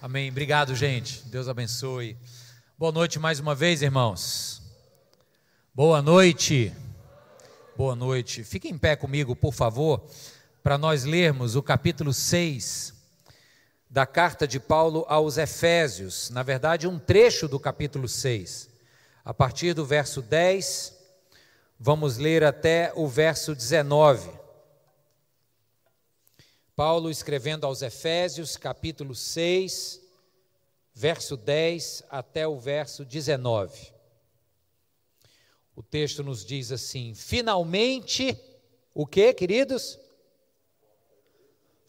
Amém. Obrigado, gente. Deus abençoe. Boa noite mais uma vez, irmãos. Boa noite. Boa noite. Fique em pé comigo, por favor, para nós lermos o capítulo 6 da carta de Paulo aos Efésios. Na verdade, um trecho do capítulo 6. A partir do verso 10, vamos ler até o verso 19. Paulo escrevendo aos Efésios, capítulo 6, verso 10 até o verso 19. O texto nos diz assim: Finalmente, o que, queridos?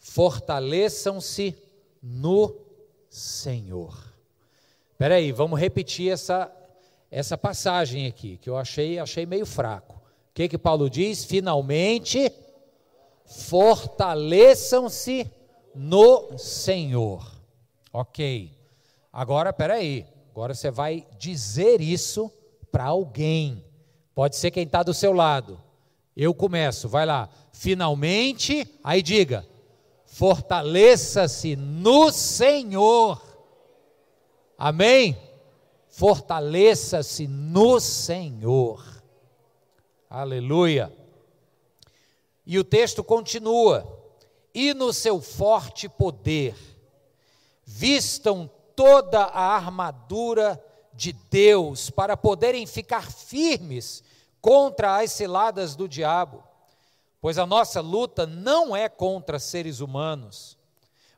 Fortaleçam-se no Senhor. Espera aí, vamos repetir essa essa passagem aqui, que eu achei achei meio fraco. O que que Paulo diz? Finalmente, fortaleçam-se no Senhor. Ok. Agora, peraí. Agora você vai dizer isso para alguém. Pode ser quem está do seu lado. Eu começo, vai lá. Finalmente, aí diga: fortaleça-se no Senhor. Amém? Fortaleça-se no Senhor. Aleluia. E o texto continua: e no seu forte poder, vistam toda a armadura de Deus para poderem ficar firmes contra as ciladas do diabo. Pois a nossa luta não é contra seres humanos,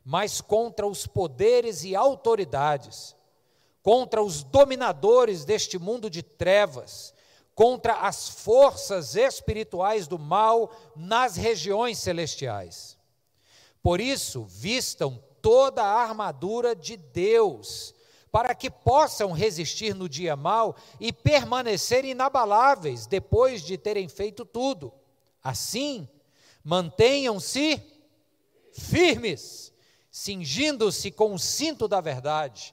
mas contra os poderes e autoridades, contra os dominadores deste mundo de trevas contra as forças espirituais do mal nas regiões celestiais. Por isso, vistam toda a armadura de Deus, para que possam resistir no dia mal e permanecer inabaláveis depois de terem feito tudo. Assim, mantenham-se firmes, cingindo-se com o cinto da verdade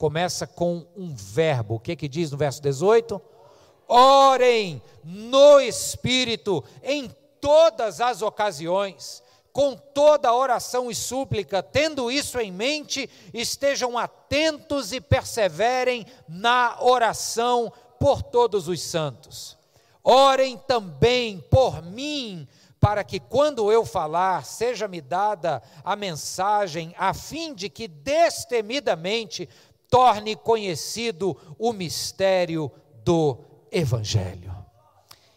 começa com um verbo. O que que diz no verso 18? Orem no Espírito em todas as ocasiões, com toda oração e súplica, tendo isso em mente, estejam atentos e perseverem na oração por todos os santos. Orem também por mim, para que quando eu falar, seja-me dada a mensagem, a fim de que destemidamente torne conhecido o mistério do Evangelho.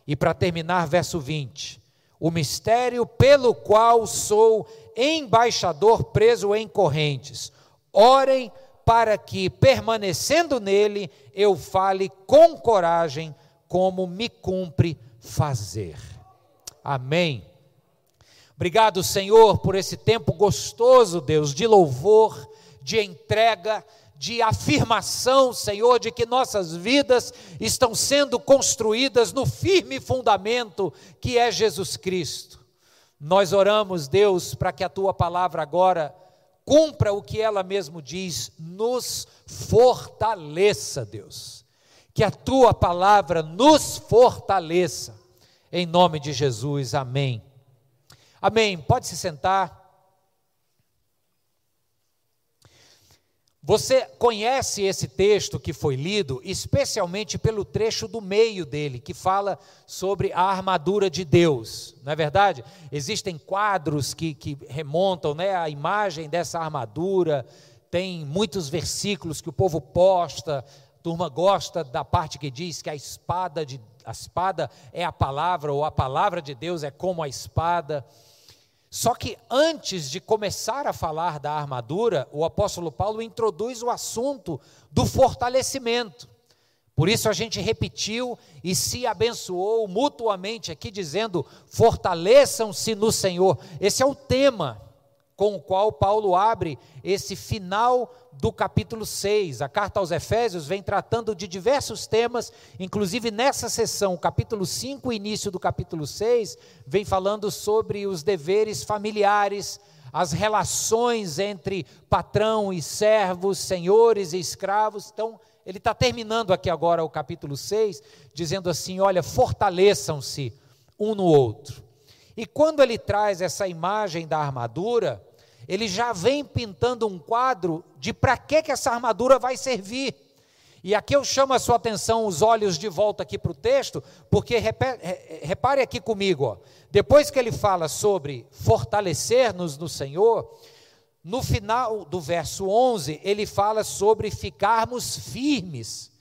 E para terminar, verso 20: o mistério pelo qual sou embaixador preso em correntes. Orem para que, permanecendo nele, eu fale com coragem, como me cumpre fazer. Amém. Obrigado, Senhor, por esse tempo gostoso, Deus, de louvor, de entrega, de afirmação, Senhor, de que nossas vidas estão sendo construídas no firme fundamento que é Jesus Cristo. Nós oramos, Deus, para que a tua palavra agora cumpra o que ela mesmo diz, nos fortaleça, Deus. Que a tua palavra nos fortaleça. Em nome de Jesus, amém. Amém. Pode se sentar. Você conhece esse texto que foi lido, especialmente pelo trecho do meio dele, que fala sobre a armadura de Deus, não é verdade? Existem quadros que, que remontam né, a imagem dessa armadura, tem muitos versículos que o povo posta, a turma gosta da parte que diz que a espada, de, a espada é a palavra, ou a palavra de Deus é como a espada. Só que antes de começar a falar da armadura, o apóstolo Paulo introduz o assunto do fortalecimento. Por isso a gente repetiu e se abençoou mutuamente aqui, dizendo: fortaleçam-se no Senhor. Esse é o tema com o qual Paulo abre esse final do capítulo 6. A carta aos Efésios vem tratando de diversos temas, inclusive nessa sessão, capítulo 5, início do capítulo 6, vem falando sobre os deveres familiares, as relações entre patrão e servos, senhores e escravos. Então, ele está terminando aqui agora o capítulo 6, dizendo assim: olha, fortaleçam-se um no outro. E quando ele traz essa imagem da armadura, ele já vem pintando um quadro de para que, que essa armadura vai servir. E aqui eu chamo a sua atenção, os olhos de volta aqui para o texto, porque repare aqui comigo, ó, depois que ele fala sobre fortalecer-nos no Senhor, no final do verso 11, ele fala sobre ficarmos firmes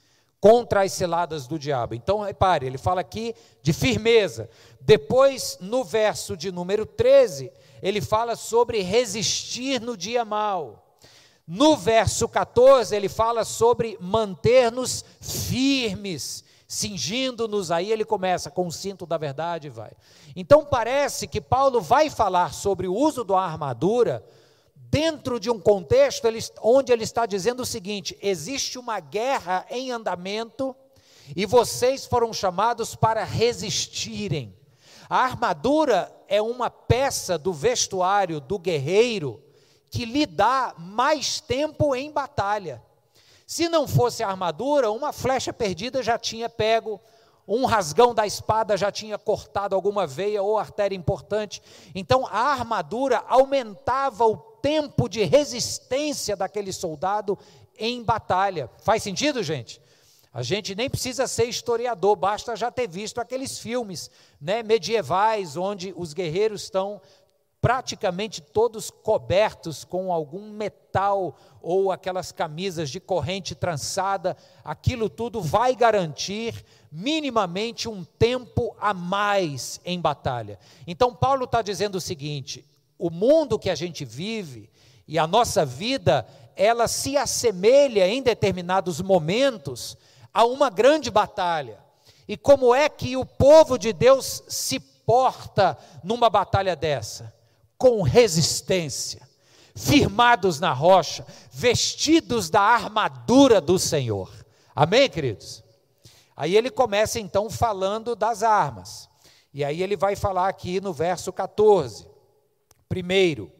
contra as ciladas do diabo. Então, repare, ele fala aqui de firmeza. Depois, no verso de número 13, ele fala sobre resistir no dia mal. No verso 14, ele fala sobre manter-nos firmes, cingindo-nos. Aí ele começa com o cinto da verdade e vai. Então parece que Paulo vai falar sobre o uso da armadura dentro de um contexto onde ele está dizendo o seguinte: existe uma guerra em andamento e vocês foram chamados para resistirem. A armadura é uma peça do vestuário do guerreiro que lhe dá mais tempo em batalha. Se não fosse a armadura, uma flecha perdida já tinha pego, um rasgão da espada já tinha cortado alguma veia ou artéria importante. Então a armadura aumentava o tempo de resistência daquele soldado em batalha. Faz sentido, gente? A gente nem precisa ser historiador, basta já ter visto aqueles filmes né, medievais, onde os guerreiros estão praticamente todos cobertos com algum metal ou aquelas camisas de corrente trançada. Aquilo tudo vai garantir minimamente um tempo a mais em batalha. Então, Paulo está dizendo o seguinte: o mundo que a gente vive e a nossa vida, ela se assemelha em determinados momentos a uma grande batalha. E como é que o povo de Deus se porta numa batalha dessa? Com resistência, firmados na rocha, vestidos da armadura do Senhor. Amém, queridos? Aí ele começa então falando das armas. E aí ele vai falar aqui no verso 14. Primeiro,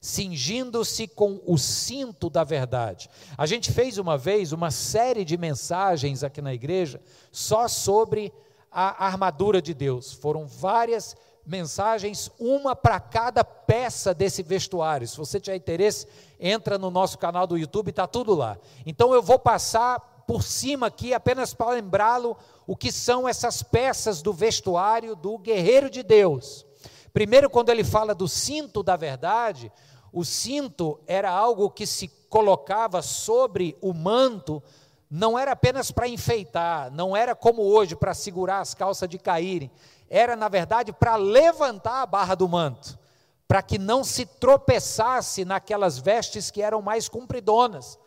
cingindo-se com o cinto da verdade. A gente fez uma vez uma série de mensagens aqui na igreja só sobre a armadura de Deus. Foram várias mensagens, uma para cada peça desse vestuário. Se você tiver interesse, entra no nosso canal do YouTube, está tudo lá. Então eu vou passar por cima aqui apenas para lembrá-lo o que são essas peças do vestuário do guerreiro de Deus. Primeiro, quando ele fala do cinto da verdade, o cinto era algo que se colocava sobre o manto, não era apenas para enfeitar, não era como hoje para segurar as calças de caírem, era na verdade para levantar a barra do manto, para que não se tropeçasse naquelas vestes que eram mais compridonas.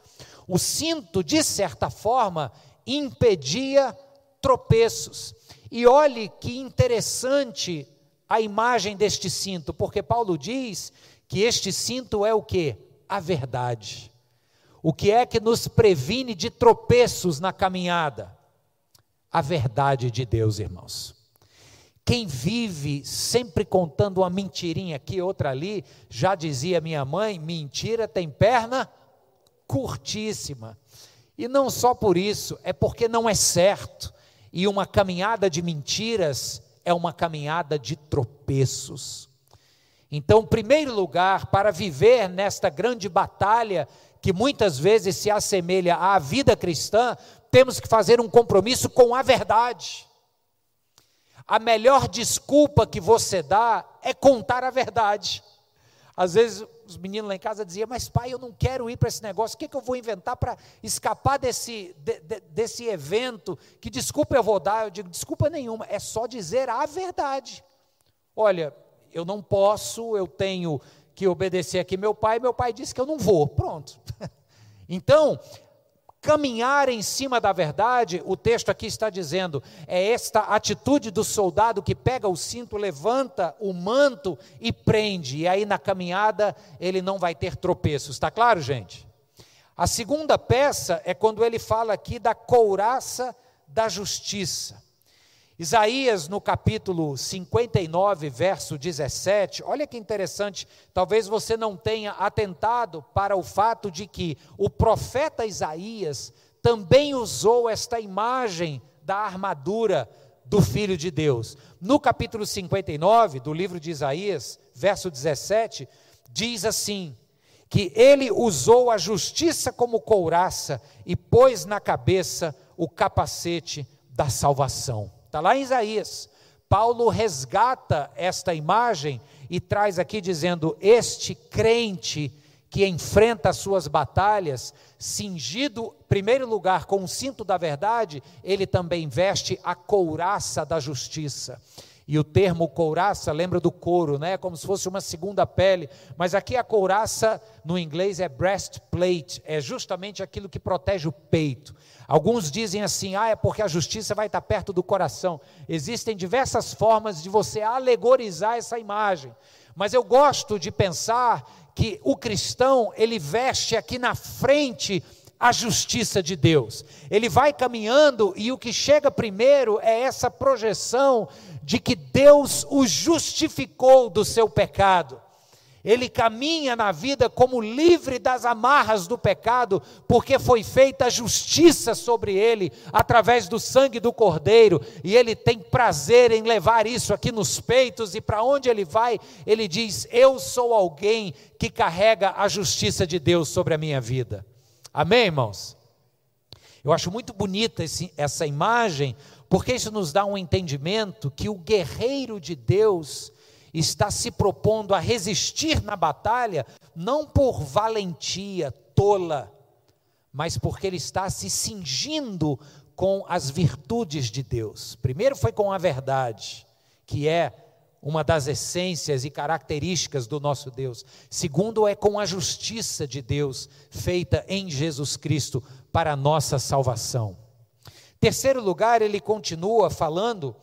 O cinto, de certa forma, impedia tropeços. E olhe que interessante a imagem deste cinto, porque Paulo diz que este cinto é o que? A verdade. O que é que nos previne de tropeços na caminhada? A verdade de Deus, irmãos. Quem vive sempre contando uma mentirinha aqui, outra ali, já dizia minha mãe: mentira tem perna curtíssima. E não só por isso, é porque não é certo. E uma caminhada de mentiras é uma caminhada de tropeços. Então, em primeiro lugar, para viver nesta grande batalha que muitas vezes se assemelha à vida cristã, temos que fazer um compromisso com a verdade. A melhor desculpa que você dá é contar a verdade. Às vezes os meninos lá em casa diziam, mas pai, eu não quero ir para esse negócio, o que, que eu vou inventar para escapar desse, de, de, desse evento? Que desculpa eu vou dar? Eu digo, desculpa nenhuma, é só dizer a verdade. Olha, eu não posso, eu tenho que obedecer aqui meu pai, meu pai disse que eu não vou, pronto. Então, caminhar em cima da verdade, o texto aqui está dizendo, é esta atitude do soldado que pega o cinto, levanta o manto e prende, e aí na caminhada ele não vai ter tropeços, está claro, gente? A segunda peça é quando ele fala aqui da couraça da justiça. Isaías, no capítulo 59, verso 17, olha que interessante, talvez você não tenha atentado para o fato de que o profeta Isaías também usou esta imagem da armadura do Filho de Deus. No capítulo 59 do livro de Isaías, verso 17, diz assim: que ele usou a justiça como couraça e pôs na cabeça o capacete da salvação. Está lá em Isaías. Paulo resgata esta imagem e traz aqui dizendo: Este crente que enfrenta as suas batalhas, cingido, em primeiro lugar, com o cinto da verdade, ele também veste a couraça da justiça. E o termo couraça lembra do couro, né? Como se fosse uma segunda pele. Mas aqui a couraça no inglês é breastplate, é justamente aquilo que protege o peito. Alguns dizem assim: ah, é porque a justiça vai estar perto do coração. Existem diversas formas de você alegorizar essa imagem. Mas eu gosto de pensar que o cristão, ele veste aqui na frente a justiça de Deus. Ele vai caminhando e o que chega primeiro é essa projeção de que Deus o justificou do seu pecado. Ele caminha na vida como livre das amarras do pecado, porque foi feita justiça sobre ele através do sangue do Cordeiro, e ele tem prazer em levar isso aqui nos peitos, e para onde ele vai, ele diz: Eu sou alguém que carrega a justiça de Deus sobre a minha vida. Amém, irmãos? Eu acho muito bonita esse, essa imagem, porque isso nos dá um entendimento que o guerreiro de Deus está se propondo a resistir na batalha, não por valentia tola, mas porque ele está se cingindo com as virtudes de Deus. Primeiro foi com a verdade, que é uma das essências e características do nosso Deus. Segundo é com a justiça de Deus feita em Jesus Cristo para a nossa salvação. Terceiro lugar, ele continua falando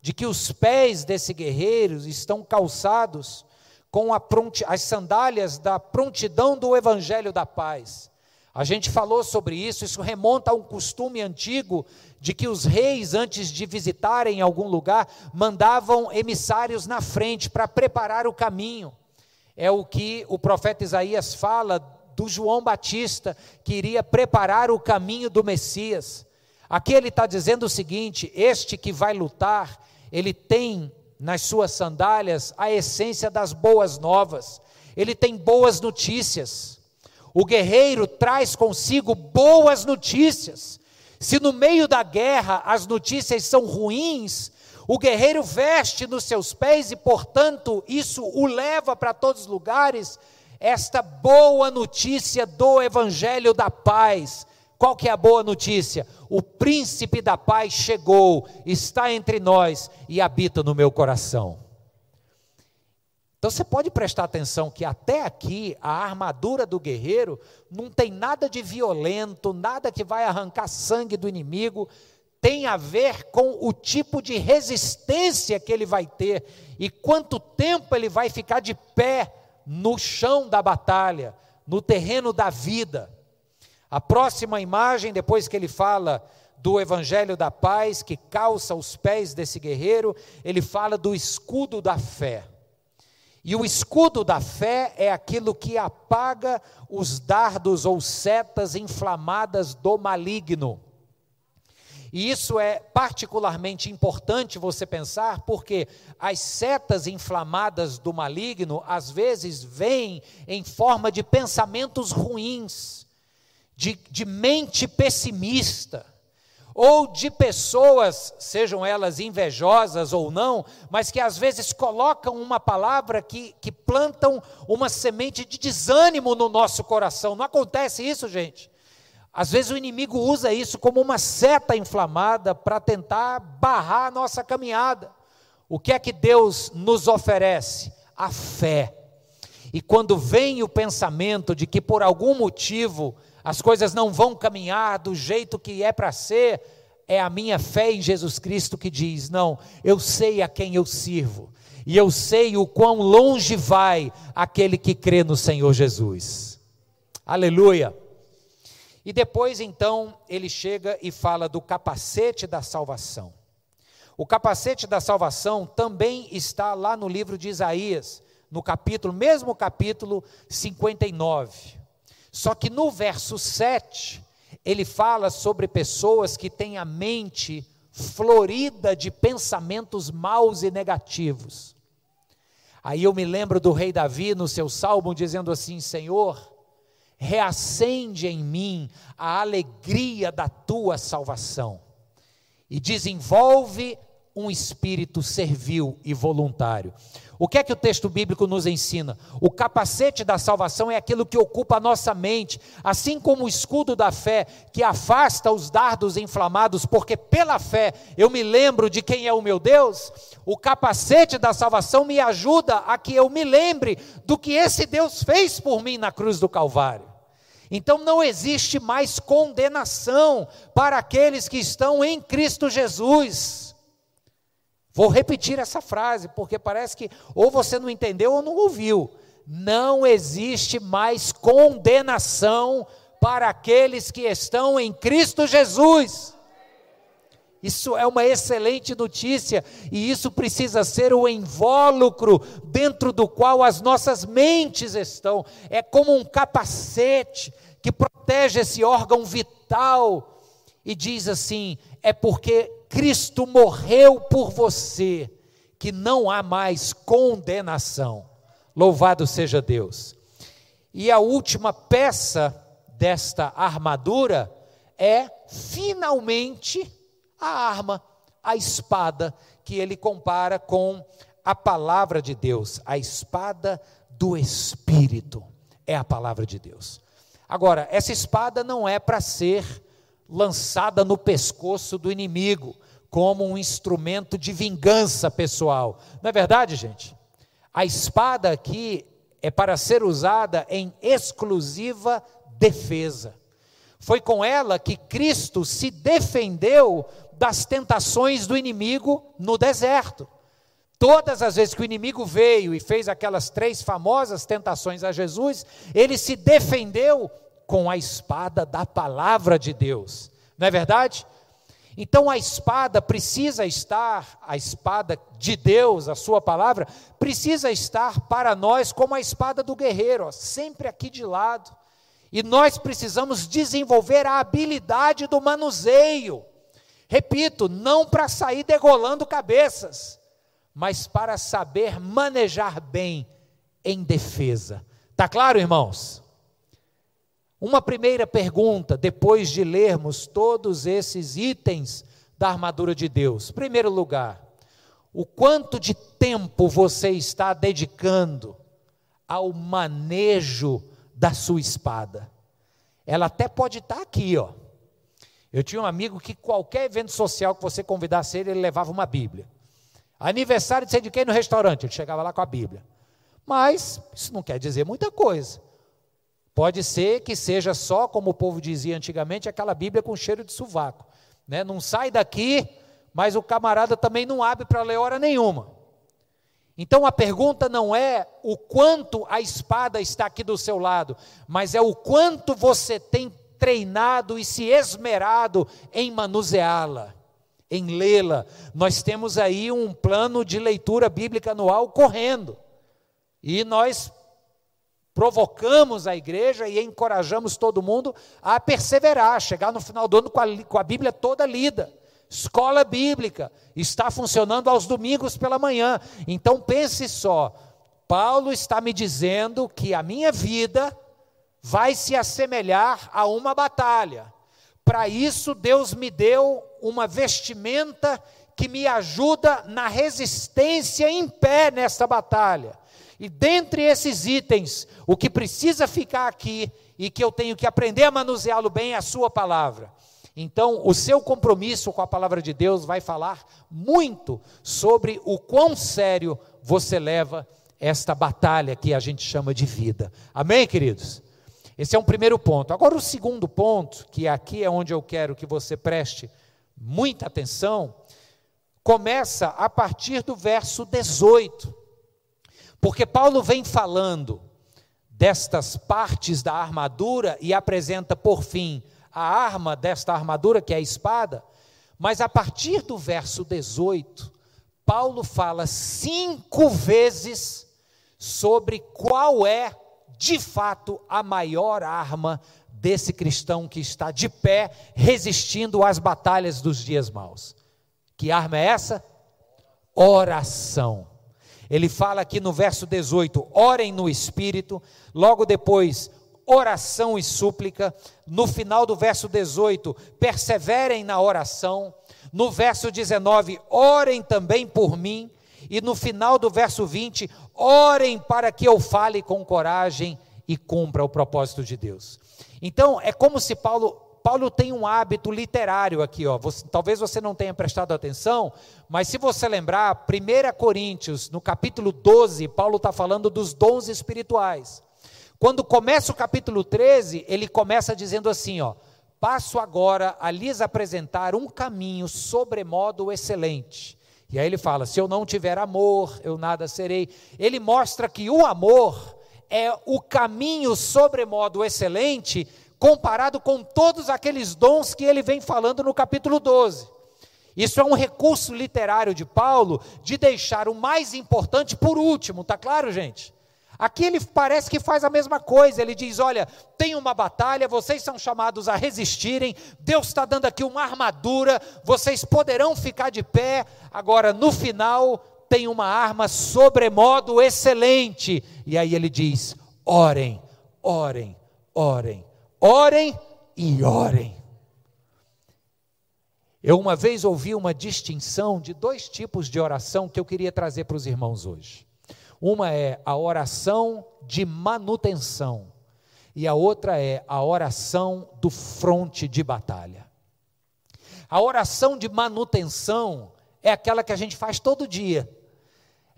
de que os pés desse guerreiro estão calçados com pronti, as sandálias da prontidão do evangelho da paz. A gente falou sobre isso, isso remonta a um costume antigo de que os reis, antes de visitarem algum lugar, mandavam emissários na frente para preparar o caminho. É o que o profeta Isaías fala do João Batista, que iria preparar o caminho do Messias. Aqui ele está dizendo o seguinte: este que vai lutar, ele tem nas suas sandálias a essência das boas novas, ele tem boas notícias. O guerreiro traz consigo boas notícias. Se no meio da guerra as notícias são ruins, o guerreiro veste nos seus pés e, portanto, isso o leva para todos os lugares esta boa notícia do evangelho da paz, qual que é a boa notícia? O príncipe da paz chegou, está entre nós e habita no meu coração. Então você pode prestar atenção que até aqui a armadura do guerreiro não tem nada de violento, nada que vai arrancar sangue do inimigo, tem a ver com o tipo de resistência que ele vai ter e quanto tempo ele vai ficar de pé no chão da batalha, no terreno da vida. A próxima imagem, depois que ele fala do evangelho da paz que calça os pés desse guerreiro, ele fala do escudo da fé. E o escudo da fé é aquilo que apaga os dardos ou setas inflamadas do maligno. E isso é particularmente importante você pensar, porque as setas inflamadas do maligno às vezes vêm em forma de pensamentos ruins de, de mente pessimista, ou de pessoas, sejam elas invejosas ou não, mas que às vezes colocam uma palavra que, que plantam uma semente de desânimo no nosso coração. Não acontece isso, gente? Às vezes o inimigo usa isso como uma seta inflamada para tentar barrar a nossa caminhada. O que é que Deus nos oferece? A fé. E quando vem o pensamento de que por algum motivo as coisas não vão caminhar do jeito que é para ser, é a minha fé em Jesus Cristo que diz: não, eu sei a quem eu sirvo, e eu sei o quão longe vai aquele que crê no Senhor Jesus. Aleluia. E depois então ele chega e fala do capacete da salvação. O capacete da salvação também está lá no livro de Isaías, no capítulo, mesmo capítulo 59. Só que no verso 7, ele fala sobre pessoas que têm a mente florida de pensamentos maus e negativos. Aí eu me lembro do rei Davi no seu salmo dizendo assim: Senhor, reacende em mim a alegria da tua salvação e desenvolve um espírito servil e voluntário. O que é que o texto bíblico nos ensina? O capacete da salvação é aquilo que ocupa a nossa mente, assim como o escudo da fé, que afasta os dardos inflamados, porque pela fé eu me lembro de quem é o meu Deus. O capacete da salvação me ajuda a que eu me lembre do que esse Deus fez por mim na cruz do Calvário. Então não existe mais condenação para aqueles que estão em Cristo Jesus. Vou repetir essa frase, porque parece que ou você não entendeu ou não ouviu. Não existe mais condenação para aqueles que estão em Cristo Jesus. Isso é uma excelente notícia e isso precisa ser o invólucro dentro do qual as nossas mentes estão. É como um capacete que protege esse órgão vital e diz assim: é porque Cristo morreu por você, que não há mais condenação. Louvado seja Deus. E a última peça desta armadura é finalmente a arma, a espada, que ele compara com a palavra de Deus, a espada do Espírito, é a palavra de Deus. Agora, essa espada não é para ser lançada no pescoço do inimigo, como um instrumento de vingança pessoal. Não é verdade, gente? A espada aqui é para ser usada em exclusiva defesa. Foi com ela que Cristo se defendeu das tentações do inimigo no deserto. Todas as vezes que o inimigo veio e fez aquelas três famosas tentações a Jesus, ele se defendeu com a espada da palavra de Deus. Não é verdade? Então a espada precisa estar, a espada de Deus, a sua palavra, precisa estar para nós como a espada do guerreiro, ó, sempre aqui de lado. E nós precisamos desenvolver a habilidade do manuseio. Repito, não para sair degolando cabeças, mas para saber manejar bem em defesa. Tá claro, irmãos? Uma primeira pergunta, depois de lermos todos esses itens da armadura de Deus. Primeiro lugar, o quanto de tempo você está dedicando ao manejo da sua espada? Ela até pode estar aqui, ó. Eu tinha um amigo que qualquer evento social que você convidasse ele, ele levava uma Bíblia. Aniversário de sei de quem no restaurante, ele chegava lá com a Bíblia. Mas isso não quer dizer muita coisa. Pode ser que seja só, como o povo dizia antigamente, aquela Bíblia com cheiro de sovaco. Né? Não sai daqui, mas o camarada também não abre para ler hora nenhuma. Então a pergunta não é o quanto a espada está aqui do seu lado, mas é o quanto você tem treinado e se esmerado em manuseá-la, em lê-la. Nós temos aí um plano de leitura bíblica anual correndo. E nós provocamos a igreja e encorajamos todo mundo a perseverar, chegar no final do ano com a, com a Bíblia toda lida. Escola bíblica está funcionando aos domingos pela manhã. Então pense só, Paulo está me dizendo que a minha vida vai se assemelhar a uma batalha. Para isso, Deus me deu uma vestimenta que me ajuda na resistência em pé nessa batalha. E dentre esses itens, o que precisa ficar aqui e que eu tenho que aprender a manuseá-lo bem é a sua palavra. Então, o seu compromisso com a palavra de Deus vai falar muito sobre o quão sério você leva esta batalha que a gente chama de vida. Amém, queridos? Esse é um primeiro ponto. Agora, o segundo ponto, que aqui é onde eu quero que você preste muita atenção, começa a partir do verso 18. Porque Paulo vem falando destas partes da armadura e apresenta, por fim, a arma desta armadura, que é a espada. Mas a partir do verso 18, Paulo fala cinco vezes sobre qual é de fato, a maior arma desse cristão que está de pé, resistindo às batalhas dos dias maus. Que arma é essa? Oração. Ele fala aqui no verso 18: orem no espírito, logo depois, oração e súplica. No final do verso 18, perseverem na oração. No verso 19, orem também por mim. E no final do verso 20, orem para que eu fale com coragem e cumpra o propósito de Deus. Então, é como se Paulo, Paulo tem um hábito literário aqui, ó. Você, talvez você não tenha prestado atenção, mas se você lembrar, 1 Coríntios, no capítulo 12, Paulo está falando dos dons espirituais. Quando começa o capítulo 13, ele começa dizendo assim, ó. Passo agora a lhes apresentar um caminho sobremodo excelente e aí ele fala: se eu não tiver amor, eu nada serei. Ele mostra que o amor é o caminho sobremodo excelente comparado com todos aqueles dons que ele vem falando no capítulo 12. Isso é um recurso literário de Paulo de deixar o mais importante por último, tá claro, gente? Aqui ele parece que faz a mesma coisa. Ele diz: Olha, tem uma batalha, vocês são chamados a resistirem. Deus está dando aqui uma armadura, vocês poderão ficar de pé. Agora, no final, tem uma arma sobremodo excelente. E aí ele diz: Orem, orem, orem, orem e orem. Eu uma vez ouvi uma distinção de dois tipos de oração que eu queria trazer para os irmãos hoje. Uma é a oração de manutenção e a outra é a oração do fronte de batalha. A oração de manutenção é aquela que a gente faz todo dia.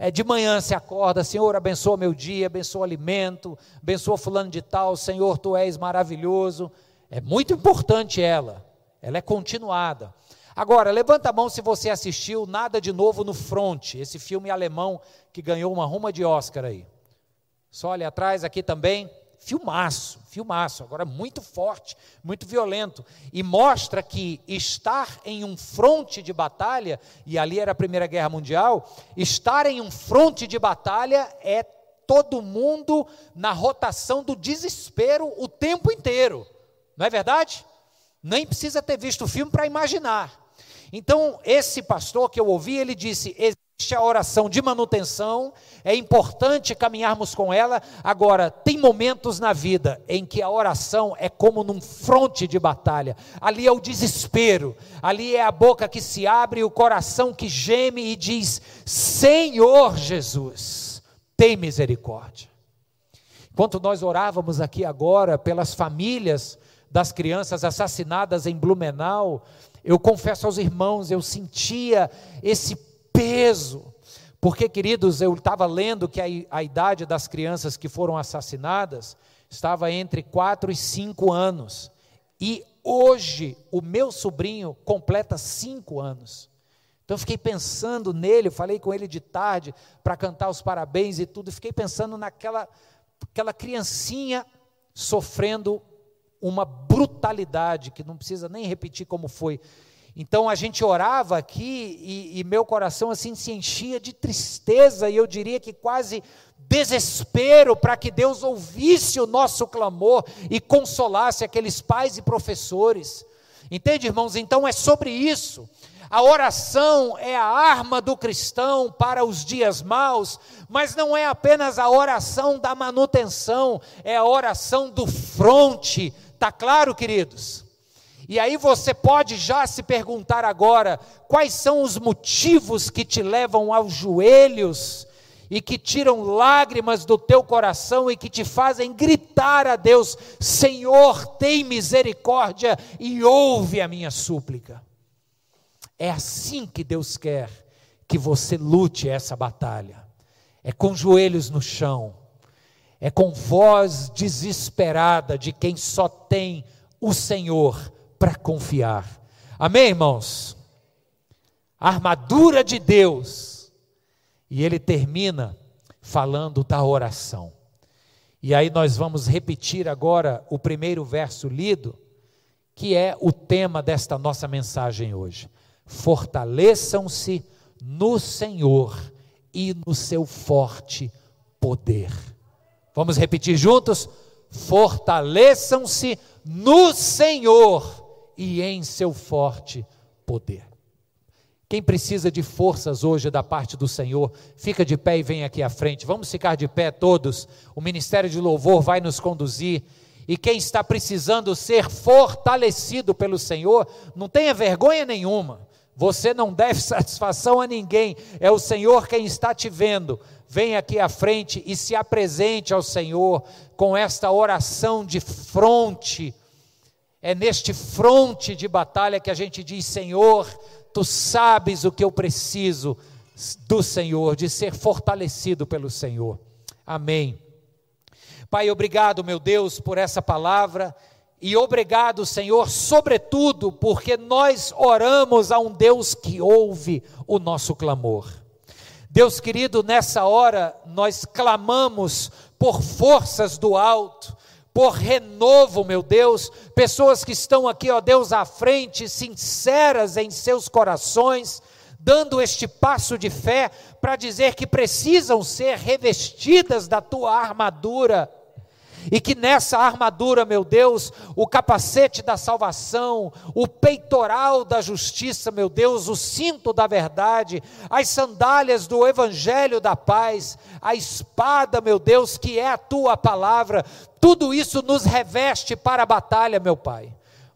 É de manhã se acorda, Senhor, abençoa meu dia, abençoa o alimento, abençoa fulano de tal, Senhor, tu és maravilhoso. É muito importante ela. Ela é continuada. Agora, levanta a mão se você assistiu Nada de Novo no Front, esse filme alemão que ganhou uma ruma de Oscar aí. Só olha atrás aqui também, filmaço, filmaço, agora muito forte, muito violento, e mostra que estar em um fronte de batalha, e ali era a Primeira Guerra Mundial, estar em um fronte de batalha é todo mundo na rotação do desespero o tempo inteiro, não é verdade? Nem precisa ter visto o filme para imaginar. Então, esse pastor que eu ouvi, ele disse: existe a oração de manutenção, é importante caminharmos com ela. Agora, tem momentos na vida em que a oração é como num fronte de batalha. Ali é o desespero, ali é a boca que se abre, o coração que geme e diz: Senhor Jesus, tem misericórdia. Enquanto nós orávamos aqui agora pelas famílias das crianças assassinadas em Blumenau, eu confesso aos irmãos, eu sentia esse peso, porque, queridos, eu estava lendo que a, idade das crianças que foram assassinadas estava entre 4 e 5 anos, e hoje o meu sobrinho completa 5 anos. Então fiquei pensando nele, falei com ele de tarde para cantar os parabéns e tudo, fiquei pensando naquela aquela criancinha sofrendo uma brutalidade que não precisa nem repetir como foi. Então a gente orava aqui e, e, meu coração assim se enchia de tristeza e eu diria que quase desespero para que Deus ouvisse o nosso clamor e consolasse aqueles pais e professores. Entende, irmãos? Então é sobre isso. A oração é a arma do cristão para os dias maus, mas não é apenas a oração da manutenção, é a oração do fronte, Está claro, queridos? E aí você pode já se perguntar agora: quais são os motivos que te levam aos joelhos e que tiram lágrimas do teu coração e que te fazem gritar a Deus: Senhor, tem misericórdia e ouve a minha súplica. É assim que Deus quer que você lute essa batalha. É com joelhos no chão é com voz desesperada de quem só tem o Senhor para confiar. Amém, irmãos? A armadura de Deus. E ele termina falando da oração. E aí nós vamos repetir agora o primeiro verso lido, que é o tema desta nossa mensagem hoje. Fortaleçam-se no Senhor e no seu forte poder. Vamos repetir juntos? Fortaleçam-se no Senhor e em seu forte poder. Quem precisa de forças hoje da parte do Senhor, fica de pé e vem aqui à frente. Vamos ficar de pé todos. O ministério de louvor vai nos conduzir. E quem está precisando ser fortalecido pelo Senhor, não tenha vergonha nenhuma. Você não deve satisfação a ninguém, é o Senhor quem está te vendo. Vem aqui à frente e se apresente ao Senhor com esta oração de fronte. É neste fronte de batalha que a gente diz: Senhor, tu sabes o que eu preciso do Senhor, de ser fortalecido pelo Senhor. Amém. Pai, obrigado, meu Deus, por essa palavra. E obrigado, Senhor, sobretudo porque nós oramos a um Deus que ouve o nosso clamor. Deus querido, nessa hora nós clamamos por forças do alto, por renovo, meu Deus, pessoas que estão aqui, ó Deus, à frente, sinceras em seus corações, dando este passo de fé para dizer que precisam ser revestidas da tua armadura e que nessa armadura, meu Deus, o capacete da salvação, o peitoral da justiça, meu Deus, o cinto da verdade, as sandálias do evangelho da paz, a espada, meu Deus, que é a tua palavra, tudo isso nos reveste para a batalha, meu Pai.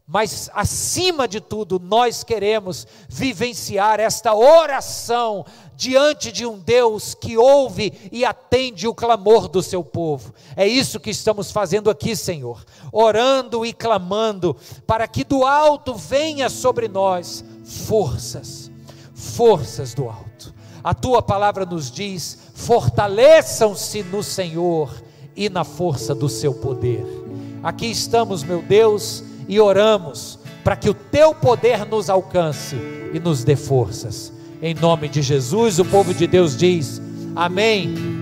Mas, acima de tudo, nós queremos vivenciar esta oração diante de um Deus que ouve e atende o clamor do seu povo. É isso que estamos fazendo aqui, Senhor, orando e clamando para que do alto venha sobre nós forças, forças do alto. A tua palavra nos diz: fortaleçam-se no Senhor e na força do seu poder. Aqui estamos, meu Deus, e oramos para que o teu poder nos alcance e nos dê forças em nome de Jesus, o povo de Deus diz: Amém